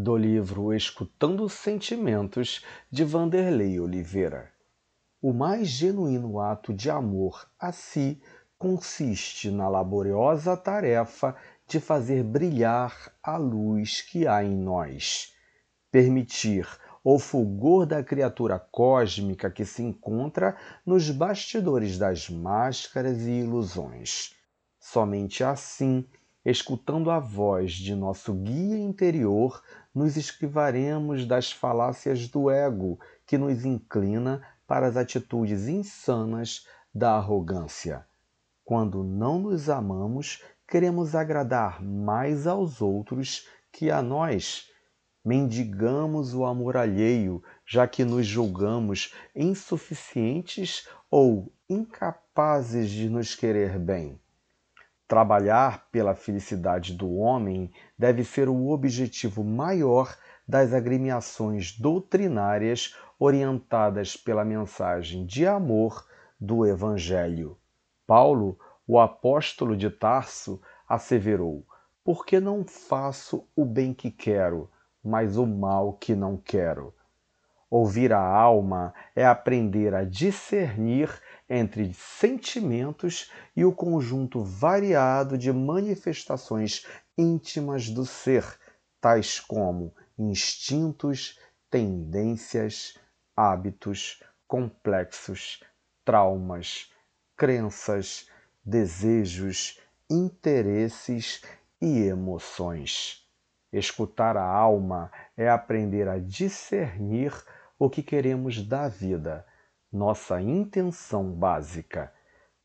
do livro Escutando Sentimentos de Vanderlei Oliveira. O mais genuíno ato de amor a si consiste na laboriosa tarefa de fazer brilhar a luz que há em nós, permitir o fulgor da criatura cósmica que se encontra nos bastidores das máscaras e ilusões. Somente assim escutando a voz de nosso guia interior, nos esquivaremos das falácias do ego que nos inclina para as atitudes insanas da arrogância. Quando não nos amamos, queremos agradar mais aos outros que a nós. Mendigamos o amor alheio, já que nos julgamos insuficientes ou incapazes de nos querer bem. Trabalhar pela felicidade do homem deve ser o objetivo maior das agremiações doutrinárias orientadas pela mensagem de amor do Evangelho. Paulo, o apóstolo de Tarso, asseverou: Porque não faço o bem que quero, mas o mal que não quero. Ouvir a alma é aprender a discernir entre sentimentos e o conjunto variado de manifestações íntimas do ser, tais como instintos, tendências, hábitos, complexos, traumas, crenças, desejos, interesses e emoções. Escutar a alma é aprender a discernir o que queremos da vida, nossa intenção básica,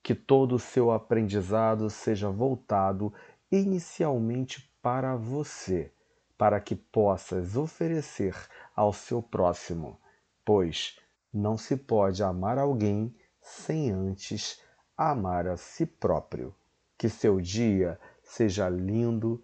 que todo o seu aprendizado seja voltado inicialmente para você, para que possas oferecer ao seu próximo, pois não se pode amar alguém sem antes amar a si próprio. Que seu dia seja lindo